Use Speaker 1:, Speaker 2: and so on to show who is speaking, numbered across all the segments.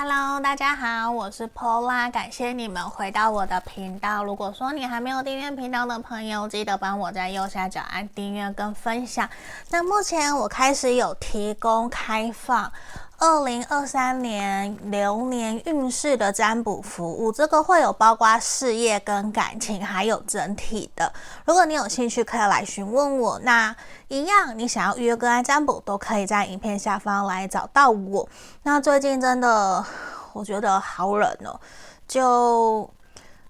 Speaker 1: Hello，大家好，我是 Pola，感谢你们回到我的频道。如果说你还没有订阅频道的朋友，记得帮我在右下角按订阅跟分享。那目前我开始有提供开放。二零二三年流年运势的占卜服务，这个会有包括事业跟感情，还有整体的。如果你有兴趣，可以来询问我。那一样，你想要预约个案占卜，都可以在影片下方来找到我。那最近真的，我觉得好冷哦，就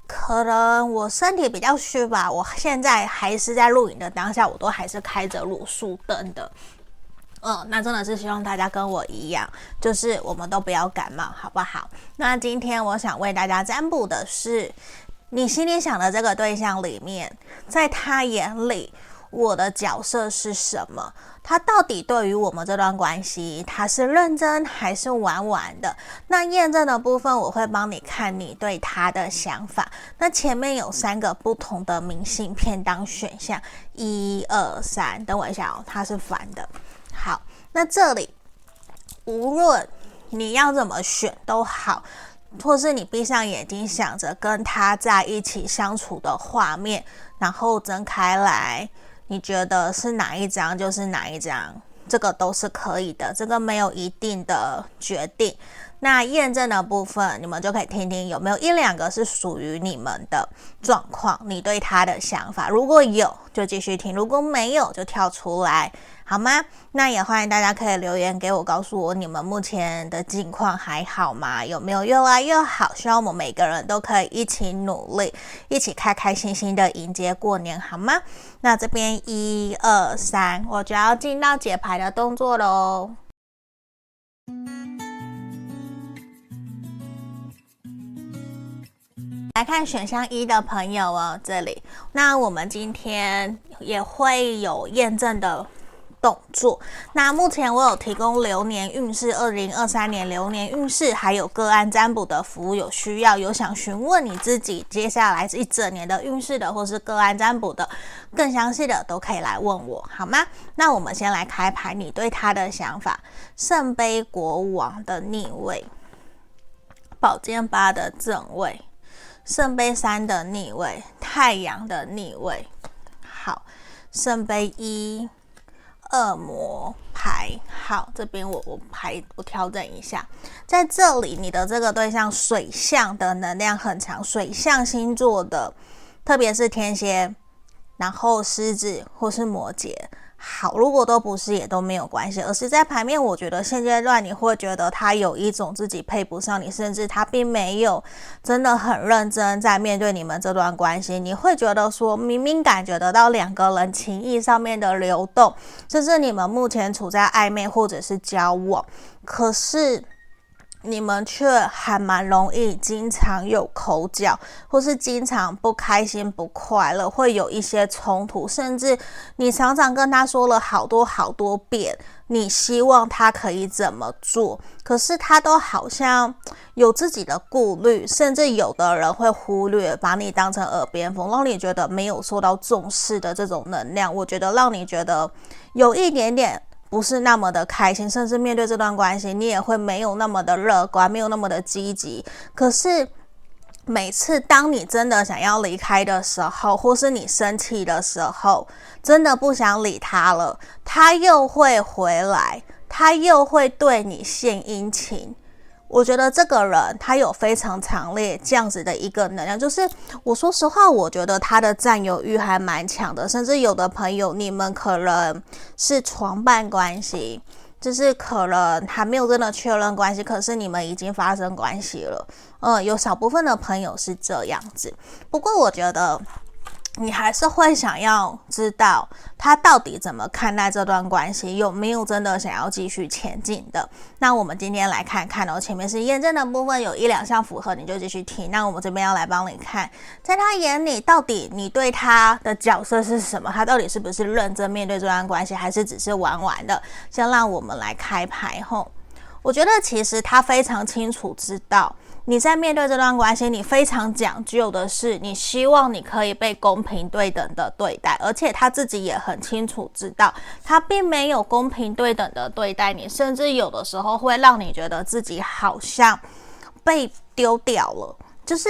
Speaker 1: 可能我身体比较虚吧。我现在还是在录影的当下，我都还是开着卤素灯的。嗯，那真的是希望大家跟我一样，就是我们都不要感冒，好不好？那今天我想为大家占卜的是，你心里想的这个对象里面，在他眼里，我的角色是什么？他到底对于我们这段关系，他是认真还是玩玩的？那验证的部分，我会帮你看你对他的想法。那前面有三个不同的明信片当选项，一二三，等我一下哦，它是反的。好，那这里无论你要怎么选都好，或是你闭上眼睛想着跟他在一起相处的画面，然后睁开来，你觉得是哪一张就是哪一张，这个都是可以的，这个没有一定的决定。那验证的部分，你们就可以听听有没有一两个是属于你们的状况，你对他的想法，如果有就继续听，如果没有就跳出来。好吗？那也欢迎大家可以留言给我，告诉我你们目前的境况还好吗？有没有越来越好？希望我们每个人都可以一起努力，一起开开心心的迎接过年，好吗？那这边一二三，我就要进到解牌的动作喽。来看选项一的朋友哦，这里，那我们今天也会有验证的。动作。那目前我有提供流年运势，二零二三年流年运势，还有个案占卜的服务。有需要有想询问你自己接下来一整年的运势的，或是个案占卜的更详细的，都可以来问我，好吗？那我们先来开牌，你对他的想法：圣杯国王的逆位，宝剑八的正位，圣杯三的逆位，太阳的逆位。好，圣杯一。恶魔牌，好，这边我我牌我调整一下，在这里你的这个对象水象的能量很强，水象星座的，特别是天蝎，然后狮子或是摩羯。好，如果都不是也都没有关系，而是在牌面，我觉得现阶段你会觉得他有一种自己配不上你，甚至他并没有真的很认真在面对你们这段关系。你会觉得说，明明感觉得到两个人情谊上面的流动，甚至你们目前处在暧昧或者是交往，可是。你们却还蛮容易，经常有口角，或是经常不开心、不快乐，会有一些冲突，甚至你常常跟他说了好多好多遍，你希望他可以怎么做，可是他都好像有自己的顾虑，甚至有的人会忽略，把你当成耳边风，让你觉得没有受到重视的这种能量，我觉得让你觉得有一点点。不是那么的开心，甚至面对这段关系，你也会没有那么的乐观，没有那么的积极。可是每次当你真的想要离开的时候，或是你生气的时候，真的不想理他了，他又会回来，他又会对你献殷勤。我觉得这个人他有非常强烈这样子的一个能量，就是我说实话，我觉得他的占有欲还蛮强的，甚至有的朋友你们可能是床伴关系，就是可能还没有真的确认关系，可是你们已经发生关系了。嗯，有少部分的朋友是这样子，不过我觉得。你还是会想要知道他到底怎么看待这段关系，有没有真的想要继续前进的？那我们今天来看看哦，前面是验证的部分，有一两项符合，你就继续听。那我们这边要来帮你看，在他眼里，到底你对他的角色是什么？他到底是不是认真面对这段关系，还是只是玩玩的？先让我们来开牌后，我觉得其实他非常清楚知道。你在面对这段关系，你非常讲究的是，你希望你可以被公平对等的对待，而且他自己也很清楚知道，他并没有公平对等的对待你，甚至有的时候会让你觉得自己好像被丢掉了，就是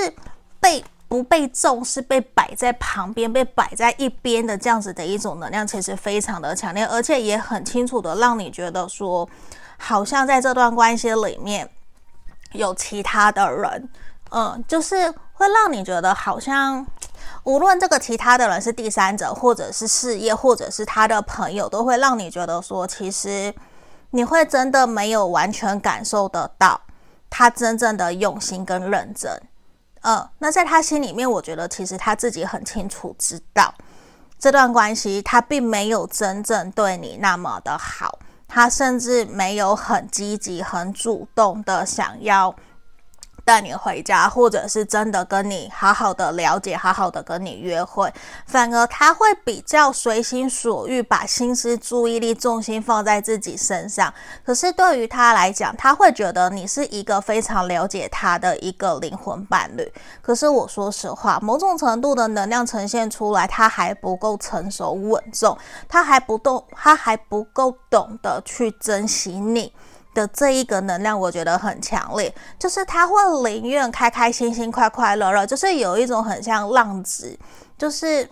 Speaker 1: 被不被重视，被摆在旁边，被摆在一边的这样子的一种能量，其实非常的强烈，而且也很清楚的让你觉得说，好像在这段关系里面。有其他的人，嗯，就是会让你觉得好像，无论这个其他的人是第三者，或者是事业，或者是他的朋友，都会让你觉得说，其实你会真的没有完全感受得到他真正的用心跟认真，嗯，那在他心里面，我觉得其实他自己很清楚知道这段关系他并没有真正对你那么的好。他甚至没有很积极、很主动的想要带你回家，或者是真的跟你好好的了解、好好的跟你约会，反而他会比较随心所欲，把心思、注意力、重心放在自己身上。可是对于他来讲，他会觉得你是一个非常了解他的一个灵魂伴侣。可是我说实话，某种程度的能量呈现出来，他还不够成熟稳重，他还不懂，他还不够懂得去珍惜你。的这一个能量，我觉得很强烈，就是他会宁愿开开心心、快快乐乐，就是有一种很像浪子，就是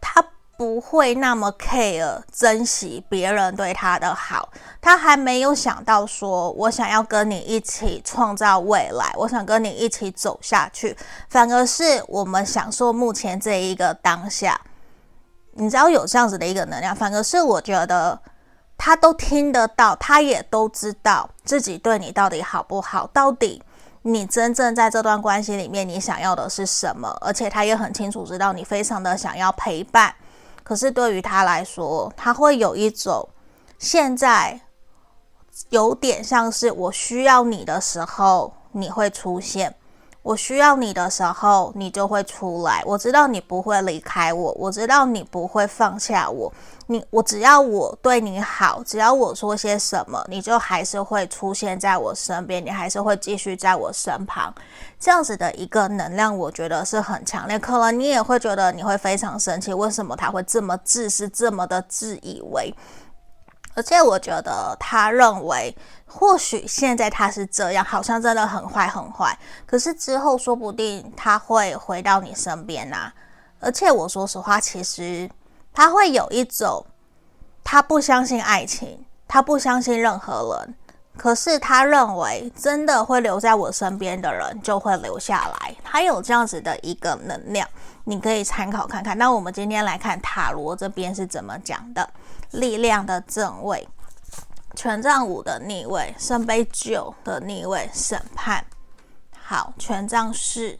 Speaker 1: 他不会那么 care 珍惜别人对他的好，他还没有想到说我想要跟你一起创造未来，我想跟你一起走下去，反而是我们享受目前这一个当下，你知道有这样子的一个能量，反而是我觉得。他都听得到，他也都知道自己对你到底好不好，到底你真正在这段关系里面你想要的是什么，而且他也很清楚知道你非常的想要陪伴。可是对于他来说，他会有一种现在有点像是我需要你的时候你会出现。我需要你的时候，你就会出来。我知道你不会离开我，我知道你不会放下我。你我只要我对你好，只要我说些什么，你就还是会出现在我身边，你还是会继续在我身旁。这样子的一个能量，我觉得是很强烈。可能你也会觉得你会非常生气，为什么他会这么自私，这么的自以为？而且我觉得他认为。或许现在他是这样，好像真的很坏很坏。可是之后说不定他会回到你身边啊。而且我说实话，其实他会有一种，他不相信爱情，他不相信任何人。可是他认为，真的会留在我身边的人就会留下来。他有这样子的一个能量，你可以参考看看。那我们今天来看塔罗这边是怎么讲的，力量的正位。权杖五的逆位，圣杯九的逆位，审判。好，权杖四，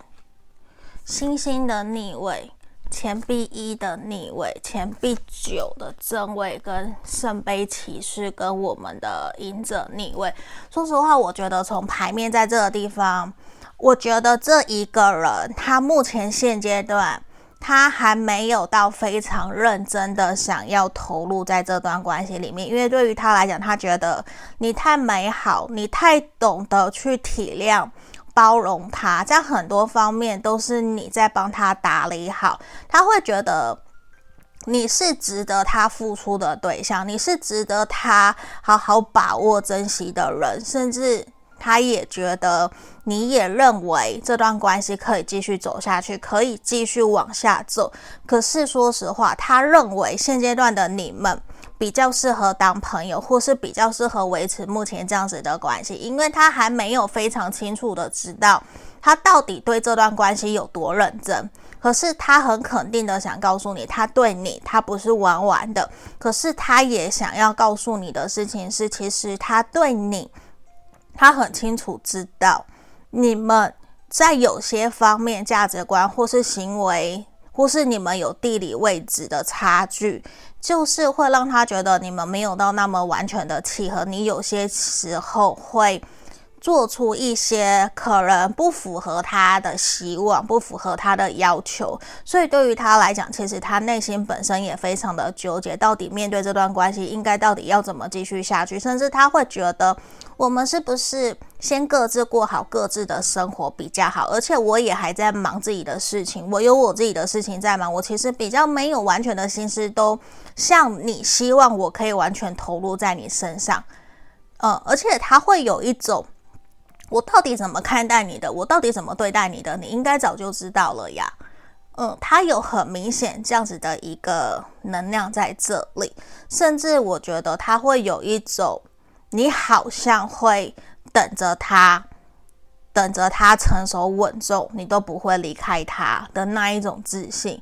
Speaker 1: 星星的逆位，钱币一的逆位，钱币九的正位，跟圣杯骑士跟我们的隐者逆位。说实话，我觉得从牌面在这个地方，我觉得这一个人他目前现阶段。他还没有到非常认真的想要投入在这段关系里面，因为对于他来讲，他觉得你太美好，你太懂得去体谅、包容他，在很多方面都是你在帮他打理好，他会觉得你是值得他付出的对象，你是值得他好好把握、珍惜的人，甚至。他也觉得，你也认为这段关系可以继续走下去，可以继续往下走。可是说实话，他认为现阶段的你们比较适合当朋友，或是比较适合维持目前这样子的关系，因为他还没有非常清楚的知道他到底对这段关系有多认真。可是他很肯定的想告诉你，他对你，他不是玩玩的。可是他也想要告诉你的事情是，其实他对你。他很清楚知道，你们在有些方面价值观，或是行为，或是你们有地理位置的差距，就是会让他觉得你们没有到那么完全的契合。你有些时候会做出一些可能不符合他的希望、不符合他的要求，所以对于他来讲，其实他内心本身也非常的纠结，到底面对这段关系应该到底要怎么继续下去，甚至他会觉得我们是不是先各自过好各自的生活比较好？而且我也还在忙自己的事情，我有我自己的事情在忙，我其实比较没有完全的心思都像你希望我可以完全投入在你身上，嗯，而且他会有一种。我到底怎么看待你的？我到底怎么对待你的？你应该早就知道了呀。嗯，他有很明显这样子的一个能量在这里，甚至我觉得他会有一种，你好像会等着他，等着他成熟稳重，你都不会离开他的那一种自信。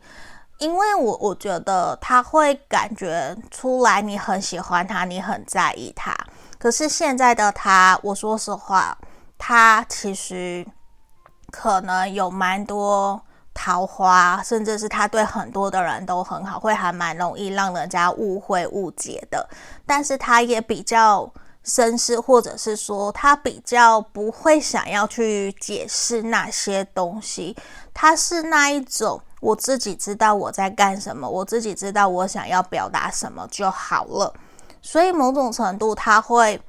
Speaker 1: 因为我我觉得他会感觉出来你很喜欢他，你很在意他。可是现在的他，我说实话。他其实可能有蛮多桃花，甚至是他对很多的人都很好，会还蛮容易让人家误会误解的。但是他也比较绅士，或者是说他比较不会想要去解释那些东西。他是那一种，我自己知道我在干什么，我自己知道我想要表达什么就好了。所以某种程度他会。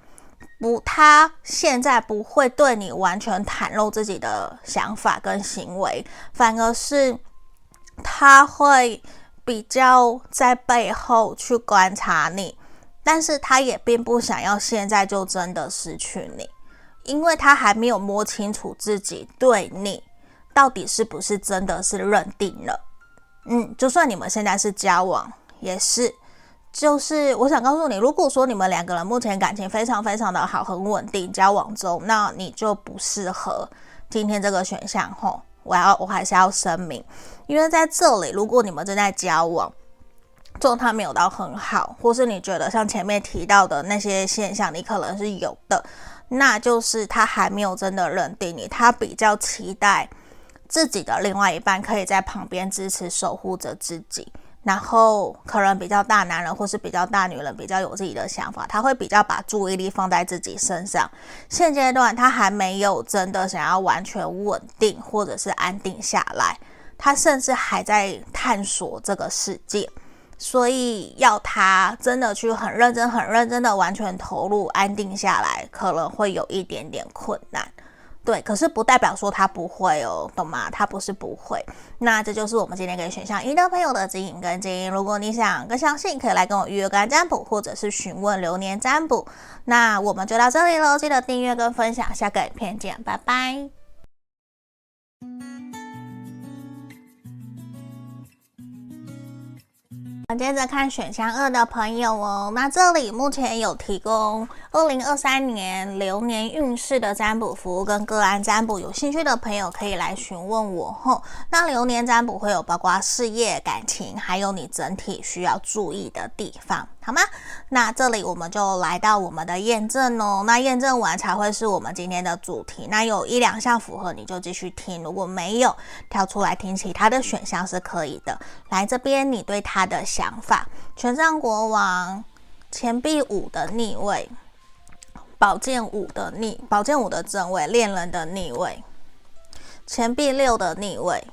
Speaker 1: 不，他现在不会对你完全袒露自己的想法跟行为，反而是他会比较在背后去观察你，但是他也并不想要现在就真的失去你，因为他还没有摸清楚自己对你到底是不是真的是认定了。嗯，就算你们现在是交往，也是。就是我想告诉你，如果说你们两个人目前感情非常非常的好，很稳定，交往中，那你就不适合今天这个选项吼。我要我还是要声明，因为在这里，如果你们正在交往，状态没有到很好，或是你觉得像前面提到的那些现象，你可能是有的，那就是他还没有真的认定你，他比较期待自己的另外一半可以在旁边支持守护着自己。然后可能比较大男人或是比较大女人比较有自己的想法，他会比较把注意力放在自己身上。现阶段他还没有真的想要完全稳定或者是安定下来，他甚至还在探索这个世界，所以要他真的去很认真、很认真的完全投入、安定下来，可能会有一点点困难。对，可是不代表说他不会哦，懂吗？他不是不会。那这就是我们今天给选项一的朋友的指引跟建议。如果你想更相信，可以来跟我预约个占卜，或者是询问流年占卜。那我们就到这里喽，记得订阅跟分享，下个影片见，拜拜。接着看选项二的朋友哦，那这里目前有提供二零二三年流年运势的占卜服务跟个案占卜，有兴趣的朋友可以来询问我吼。那流年占卜会有包括事业、感情，还有你整体需要注意的地方。好吗？那这里我们就来到我们的验证哦。那验证完才会是我们今天的主题。那有一两项符合，你就继续听；如果没有，跳出来听其他的选项是可以的。来这边，你对他的想法：权杖国王、钱币五的逆位、宝剑五的逆、宝剑五的正位、恋人的逆位、钱币六的逆位。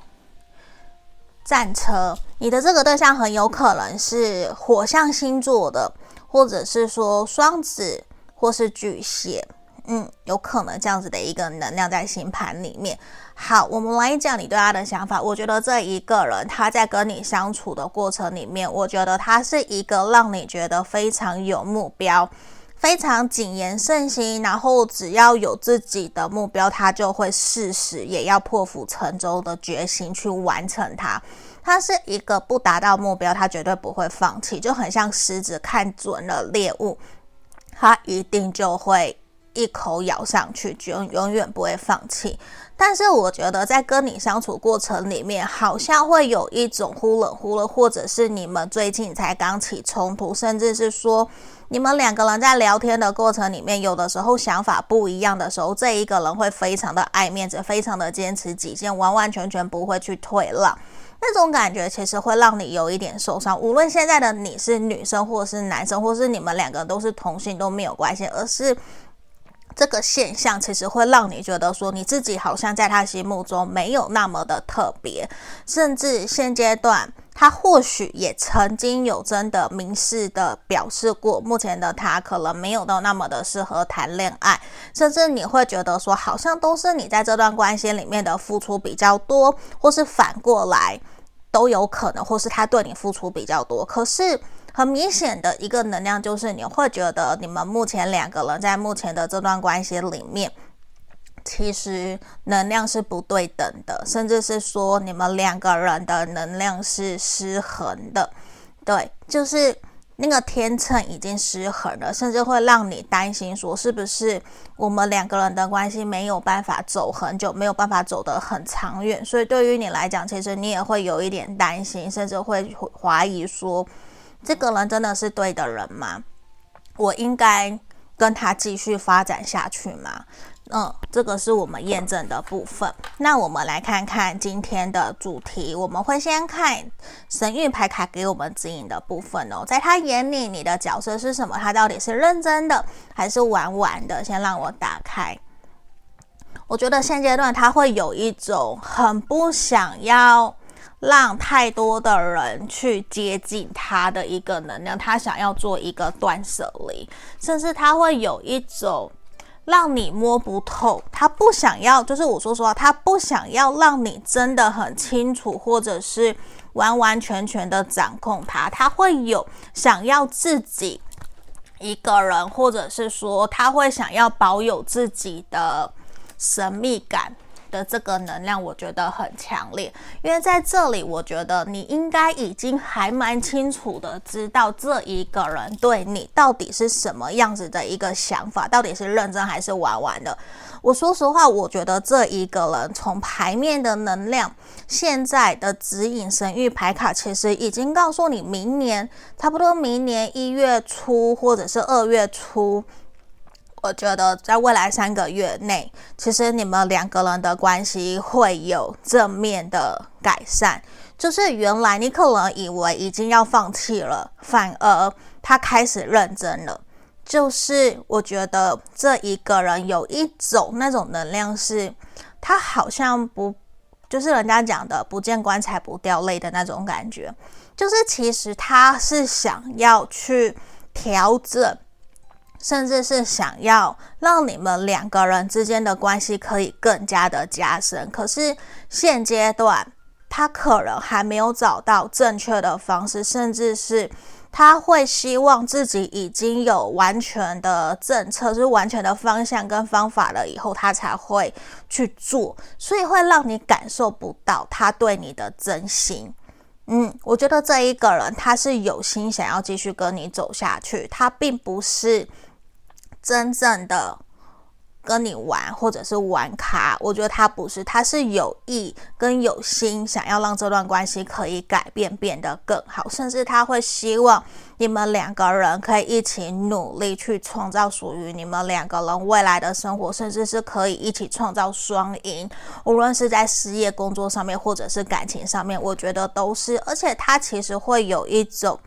Speaker 1: 战车，你的这个对象很有可能是火象星座的，或者是说双子，或是巨蟹，嗯，有可能这样子的一个能量在星盘里面。好，我们来讲你对他的想法。我觉得这一个人他在跟你相处的过程里面，我觉得他是一个让你觉得非常有目标。非常谨言慎行，然后只要有自己的目标，他就会誓死也要破釜沉舟的决心去完成它。他是一个不达到目标，他绝对不会放弃，就很像狮子看准了猎物，他一定就会一口咬上去，就永远不会放弃。但是我觉得在跟你相处过程里面，好像会有一种忽冷忽热，或者是你们最近才刚起冲突，甚至是说。你们两个人在聊天的过程里面，有的时候想法不一样的时候，这一个人会非常的爱面子，非常的坚持己见，完完全全不会去退让。那种感觉其实会让你有一点受伤。无论现在的你是女生，或是男生，或是你们两个都是同性都没有关系，而是这个现象其实会让你觉得说，你自己好像在他心目中没有那么的特别，甚至现阶段他或许也曾经有真的明示的表示过，目前的他可能没有到那么的适合谈恋爱，甚至你会觉得说，好像都是你在这段关系里面的付出比较多，或是反过来都有可能，或是他对你付出比较多，可是。很明显的一个能量就是，你会觉得你们目前两个人在目前的这段关系里面，其实能量是不对等的，甚至是说你们两个人的能量是失衡的。对，就是那个天秤已经失衡了，甚至会让你担心说，是不是我们两个人的关系没有办法走很久，没有办法走得很长远。所以对于你来讲，其实你也会有一点担心，甚至会怀疑说。这个人真的是对的人吗？我应该跟他继续发展下去吗？嗯，这个是我们验证的部分。那我们来看看今天的主题，我们会先看神諭牌卡给我们指引的部分哦。在他眼里，你的角色是什么？他到底是认真的还是玩玩的？先让我打开。我觉得现阶段他会有一种很不想要。让太多的人去接近他的一个能量，他想要做一个断舍离，甚至他会有一种让你摸不透，他不想要，就是我说实话，他不想要让你真的很清楚，或者是完完全全的掌控他，他会有想要自己一个人，或者是说他会想要保有自己的神秘感。的这个能量，我觉得很强烈，因为在这里，我觉得你应该已经还蛮清楚的知道这一个人对你到底是什么样子的一个想法，到底是认真还是玩玩的。我说实话，我觉得这一个人从牌面的能量，现在的指引神域牌卡，其实已经告诉你，明年差不多明年一月初或者是二月初。我觉得在未来三个月内，其实你们两个人的关系会有正面的改善。就是原来你可能以为已经要放弃了，反而他开始认真了。就是我觉得这一个人有一种那种能量是，他好像不，就是人家讲的“不见棺材不掉泪”的那种感觉。就是其实他是想要去调整。甚至是想要让你们两个人之间的关系可以更加的加深，可是现阶段他可能还没有找到正确的方式，甚至是他会希望自己已经有完全的政策，是完全的方向跟方法了以后，他才会去做，所以会让你感受不到他对你的真心。嗯，我觉得这一个人他是有心想要继续跟你走下去，他并不是。真正的跟你玩，或者是玩卡，我觉得他不是，他是有意跟有心想要让这段关系可以改变，变得更好，甚至他会希望你们两个人可以一起努力去创造属于你们两个人未来的生活，甚至是可以一起创造双赢，无论是在事业、工作上面，或者是感情上面，我觉得都是，而且他其实会有一种。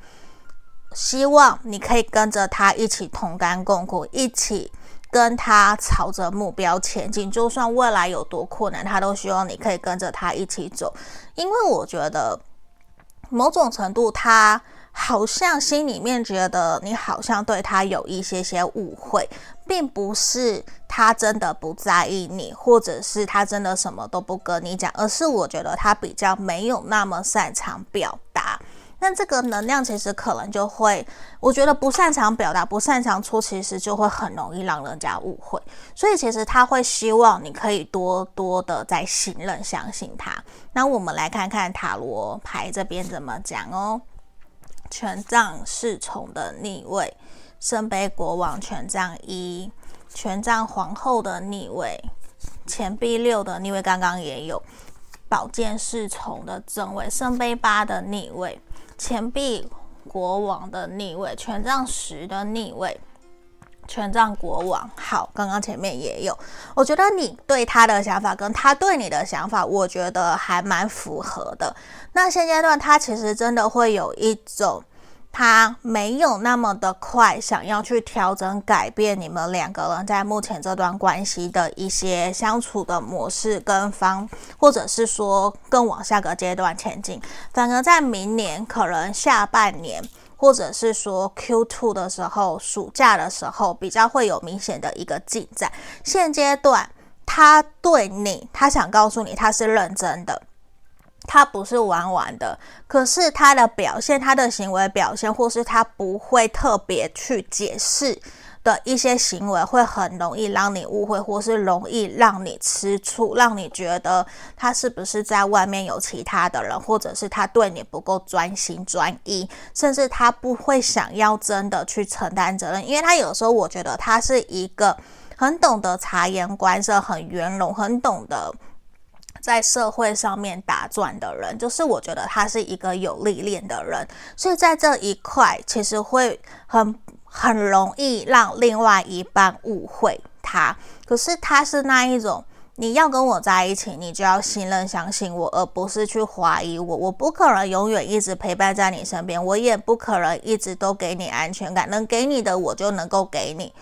Speaker 1: 希望你可以跟着他一起同甘共苦，一起跟他朝着目标前进。就算未来有多困难，他都希望你可以跟着他一起走。因为我觉得某种程度，他好像心里面觉得你好像对他有一些些误会，并不是他真的不在意你，或者是他真的什么都不跟你讲，而是我觉得他比较没有那么擅长表达。那这个能量其实可能就会，我觉得不擅长表达、不擅长出，其实就会很容易让人家误会。所以其实他会希望你可以多多的在信任、相信他。那我们来看看塔罗牌这边怎么讲哦。权杖侍从的逆位，圣杯国王权杖一，权杖皇后的逆位，钱币六的逆位，刚刚也有宝剑侍从的正位，圣杯八的逆位。钱币国王的逆位，权杖十的逆位，权杖国王。好，刚刚前面也有，我觉得你对他的想法跟他对你的想法，我觉得还蛮符合的。那现阶段他其实真的会有一种他没有那么的快想要去调整改变你们两个人在目前这段关系的一些相处的模式跟方，或者是说更往下个阶段前进，反而在明年可能下半年，或者是说 Q2 的时候，暑假的时候比较会有明显的一个进展。现阶段他对你，他想告诉你他是认真的。他不是玩玩的，可是他的表现，他的行为表现，或是他不会特别去解释的一些行为，会很容易让你误会，或是容易让你吃醋，让你觉得他是不是在外面有其他的人，或者是他对你不够专心专一，甚至他不会想要真的去承担责任，因为他有时候我觉得他是一个很懂得察言观色，很圆融，很懂得。在社会上面打转的人，就是我觉得他是一个有历练的人，所以在这一块其实会很很容易让另外一半误会他。可是他是那一种，你要跟我在一起，你就要信任、相信我，而不是去怀疑我。我不可能永远一直陪伴在你身边，我也不可能一直都给你安全感。能给你的，我就能够给你。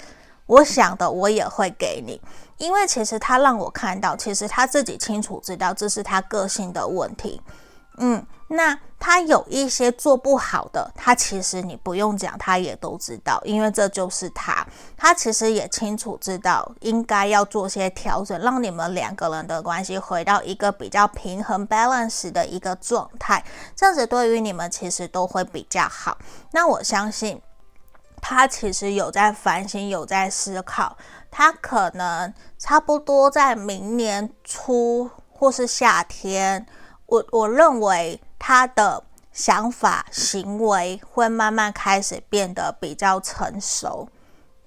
Speaker 1: 我想的，我也会给你。因为其实他让我看到，其实他自己清楚知道这是他个性的问题。嗯，那他有一些做不好的，他其实你不用讲，他也都知道，因为这就是他。他其实也清楚知道应该要做些调整，让你们两个人的关系回到一个比较平衡、balance 的一个状态。这样子对于你们其实都会比较好。那我相信他其实有在反省，有在思考。他可能差不多在明年初或是夏天，我我认为他的想法行为会慢慢开始变得比较成熟。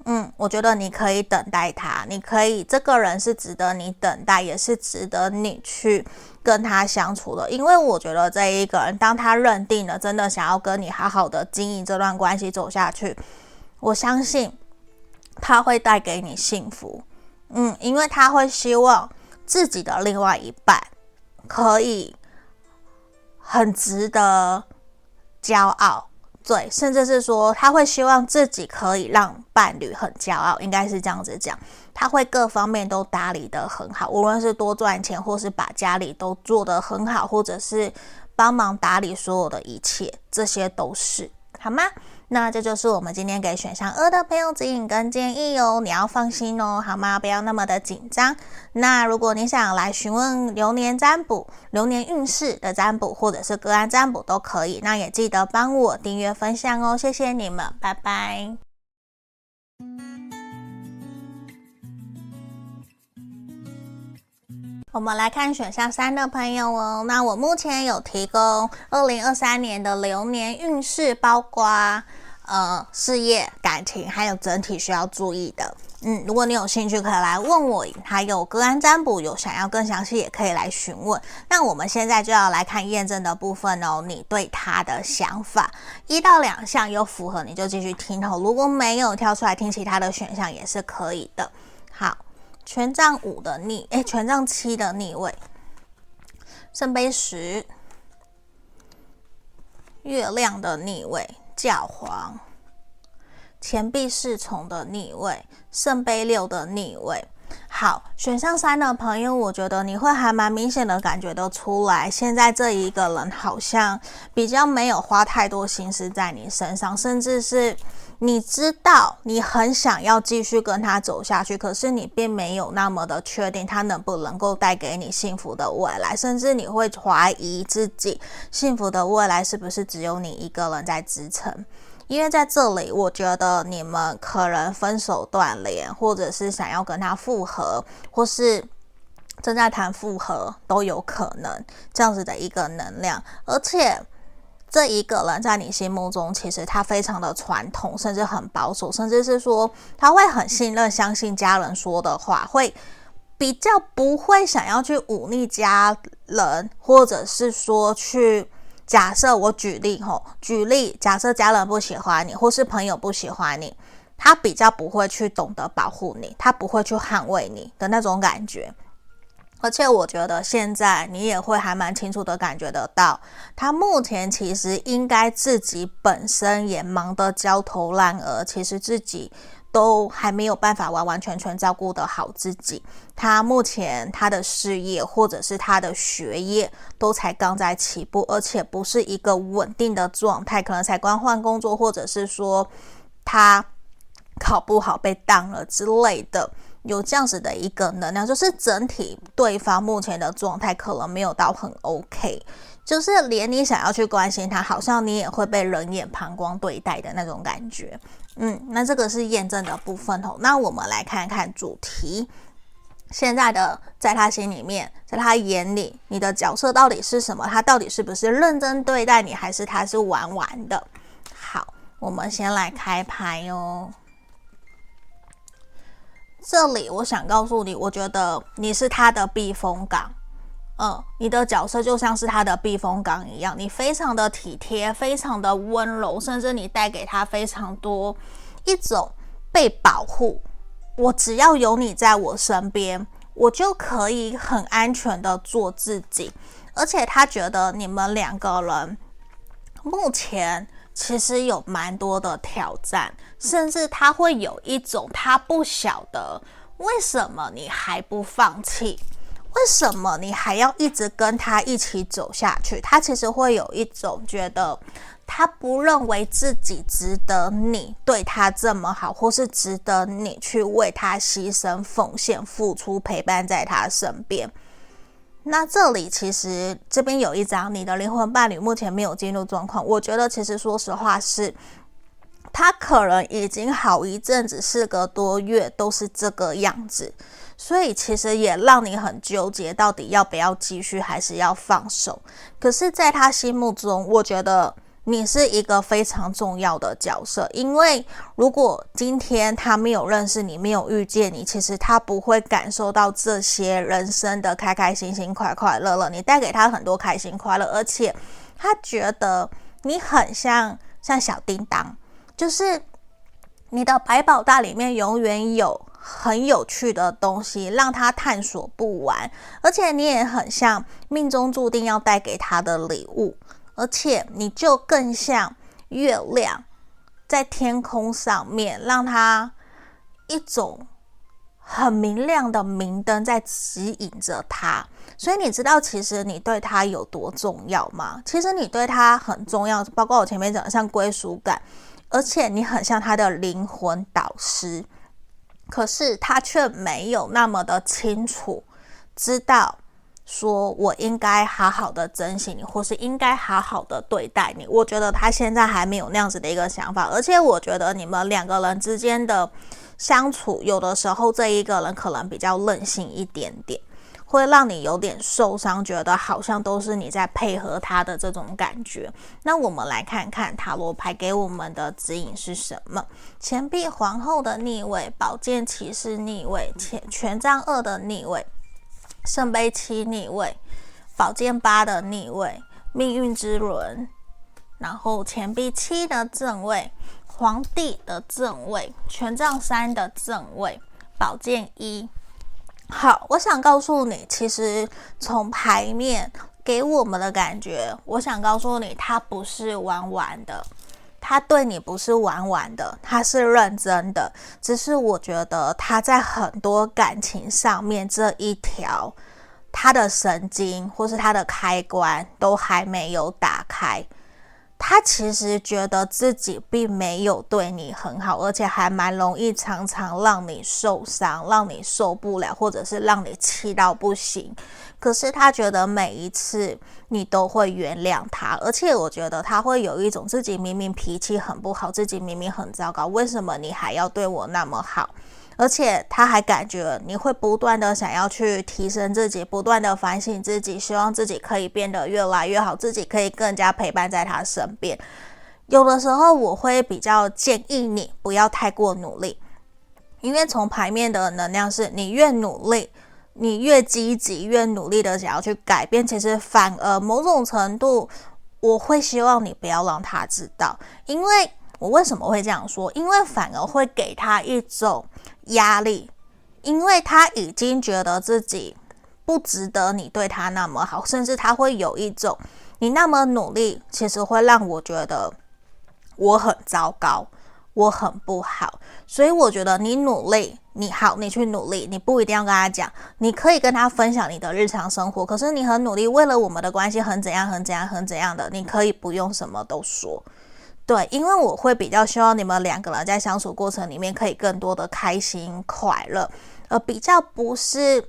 Speaker 1: 嗯，我觉得你可以等待他，你可以，这个人是值得你等待，也是值得你去跟他相处的。因为我觉得这一个人，当他认定了，真的想要跟你好好的经营这段关系走下去，我相信。他会带给你幸福，嗯，因为他会希望自己的另外一半可以很值得骄傲，对，甚至是说他会希望自己可以让伴侣很骄傲，应该是这样子讲。他会各方面都打理得很好，无论是多赚钱，或是把家里都做得很好，或者是帮忙打理所有的一切，这些都是，好吗？那这就是我们今天给选项二的朋友指引跟建议哦，你要放心哦，好吗？不要那么的紧张。那如果你想来询问流年占卜、流年运势的占卜，或者是个案占卜都可以。那也记得帮我订阅分享哦，谢谢你们，拜拜。我们来看选项三的朋友哦，那我目前有提供二零二三年的流年运势，包括。呃，事业、感情还有整体需要注意的，嗯，如果你有兴趣，可以来问我。还有个案占卜，有想要更详细，也可以来询问。那我们现在就要来看验证的部分哦。你对他的想法，一到两项有符合，你就继续听哦。如果没有跳出来听其他的选项，也是可以的。好，权杖五的逆，诶，权杖七的逆位，圣杯十，月亮的逆位。教皇，钱币侍从的逆位，圣杯六的逆位。好，选项三的朋友，我觉得你会还蛮明显的感觉得出来，现在这一个人好像比较没有花太多心思在你身上，甚至是。你知道你很想要继续跟他走下去，可是你并没有那么的确定他能不能够带给你幸福的未来，甚至你会怀疑自己幸福的未来是不是只有你一个人在支撑？因为在这里，我觉得你们可能分手断联，或者是想要跟他复合，或是正在谈复合都有可能这样子的一个能量，而且。这一个人在你心目中，其实他非常的传统，甚至很保守，甚至是说他会很信任、相信家人说的话，会比较不会想要去忤逆家人，或者是说去假设我举例吼，举例假设家人不喜欢你，或是朋友不喜欢你，他比较不会去懂得保护你，他不会去捍卫你的那种感觉。而且我觉得现在你也会还蛮清楚的感觉得到，他目前其实应该自己本身也忙得焦头烂额，其实自己都还没有办法完完全全照顾得好自己。他目前他的事业或者是他的学业都才刚在起步，而且不是一个稳定的状态，可能才刚换工作，或者是说他考不好被当了之类的。有这样子的一个能量，就是整体对方目前的状态可能没有到很 OK，就是连你想要去关心他，好像你也会被冷眼旁观对待的那种感觉。嗯，那这个是验证的部分哦。那我们来看看主题，现在的在他心里面，在他眼里，你的角色到底是什么？他到底是不是认真对待你，还是他是玩玩的？好，我们先来开牌哦。这里我想告诉你，我觉得你是他的避风港，嗯，你的角色就像是他的避风港一样，你非常的体贴，非常的温柔，甚至你带给他非常多一种被保护。我只要有你在我身边，我就可以很安全的做自己。而且他觉得你们两个人目前。其实有蛮多的挑战，甚至他会有一种他不晓得为什么你还不放弃，为什么你还要一直跟他一起走下去？他其实会有一种觉得他不认为自己值得你对他这么好，或是值得你去为他牺牲、奉献、付出、陪伴在他身边。那这里其实这边有一张你的灵魂伴侣目前没有进入状况，我觉得其实说实话是，他可能已经好一阵子，四个多月都是这个样子，所以其实也让你很纠结，到底要不要继续，还是要放手？可是，在他心目中，我觉得。你是一个非常重要的角色，因为如果今天他没有认识你，没有遇见你，其实他不会感受到这些人生的开开心心、快快乐乐。你带给他很多开心快乐，而且他觉得你很像像小叮当，就是你的百宝袋里面永远有很有趣的东西，让他探索不完。而且你也很像命中注定要带给他的礼物。而且你就更像月亮在天空上面，让他一种很明亮的明灯在指引着他。所以你知道，其实你对他有多重要吗？其实你对他很重要，包括我前面讲的像归属感，而且你很像他的灵魂导师。可是他却没有那么的清楚知道。说我应该好好的珍惜你，或是应该好好的对待你。我觉得他现在还没有那样子的一个想法，而且我觉得你们两个人之间的相处，有的时候这一个人可能比较任性一点点，会让你有点受伤，觉得好像都是你在配合他的这种感觉。那我们来看看塔罗牌给我们的指引是什么？钱币皇后的逆位，宝剑骑士逆位，权权杖二的逆位。圣杯七逆位，宝剑八的逆位，命运之轮，然后钱币七的正位，皇帝的正位，权杖三的正位，宝剑一。好，我想告诉你，其实从牌面给我们的感觉，我想告诉你，他不是玩玩的，他对你不是玩玩的，他是认真的。只是我觉得他在很多感情上面这一条，他的神经或是他的开关都还没有打开。他其实觉得自己并没有对你很好，而且还蛮容易常常让你受伤，让你受不了，或者是让你气到不行。可是他觉得每一次你都会原谅他，而且我觉得他会有一种自己明明脾气很不好，自己明明很糟糕，为什么你还要对我那么好？而且他还感觉你会不断的想要去提升自己，不断的反省自己，希望自己可以变得越来越好，自己可以更加陪伴在他身边。有的时候我会比较建议你不要太过努力，因为从牌面的能量是你越努力，你越积极，越努力的想要去改变，其实反而某种程度我会希望你不要让他知道，因为我为什么会这样说？因为反而会给他一种。压力，因为他已经觉得自己不值得你对他那么好，甚至他会有一种你那么努力，其实会让我觉得我很糟糕，我很不好。所以我觉得你努力，你好，你去努力，你不一定要跟他讲，你可以跟他分享你的日常生活。可是你很努力，为了我们的关系很怎样，很怎样，很怎样的，你可以不用什么都说。对，因为我会比较希望你们两个人在相处过程里面可以更多的开心快乐，而比较不是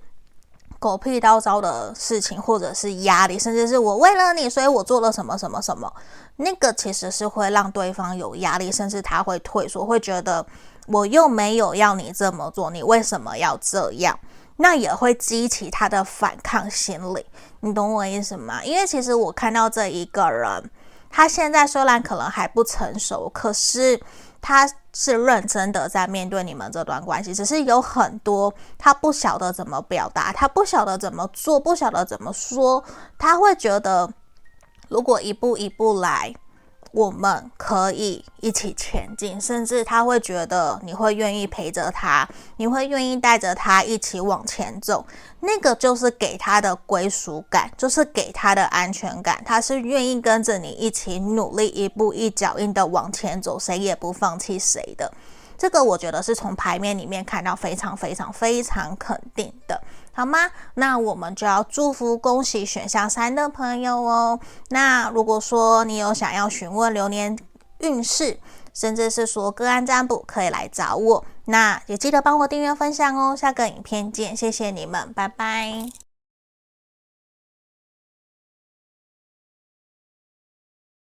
Speaker 1: 狗屁倒灶的事情，或者是压力，甚至是我为了你，所以我做了什么什么什么，那个其实是会让对方有压力，甚至他会退缩，会觉得我又没有要你这么做，你为什么要这样？那也会激起他的反抗心理，你懂我意思吗？因为其实我看到这一个人。他现在虽然可能还不成熟，可是他是认真的在面对你们这段关系，只是有很多他不晓得怎么表达，他不晓得怎么做，不晓得怎么说，他会觉得如果一步一步来。我们可以一起前进，甚至他会觉得你会愿意陪着他，你会愿意带着他一起往前走，那个就是给他的归属感，就是给他的安全感。他是愿意跟着你一起努力，一步一脚印的往前走，谁也不放弃谁的。这个我觉得是从牌面里面看到非常非常非常肯定的，好吗？那我们就要祝福恭喜选项三的朋友哦。那如果说你有想要询问流年运势，甚至是说个案占卜，可以来找我。那也记得帮我订阅分享哦。下个影片见，谢谢你们，拜拜。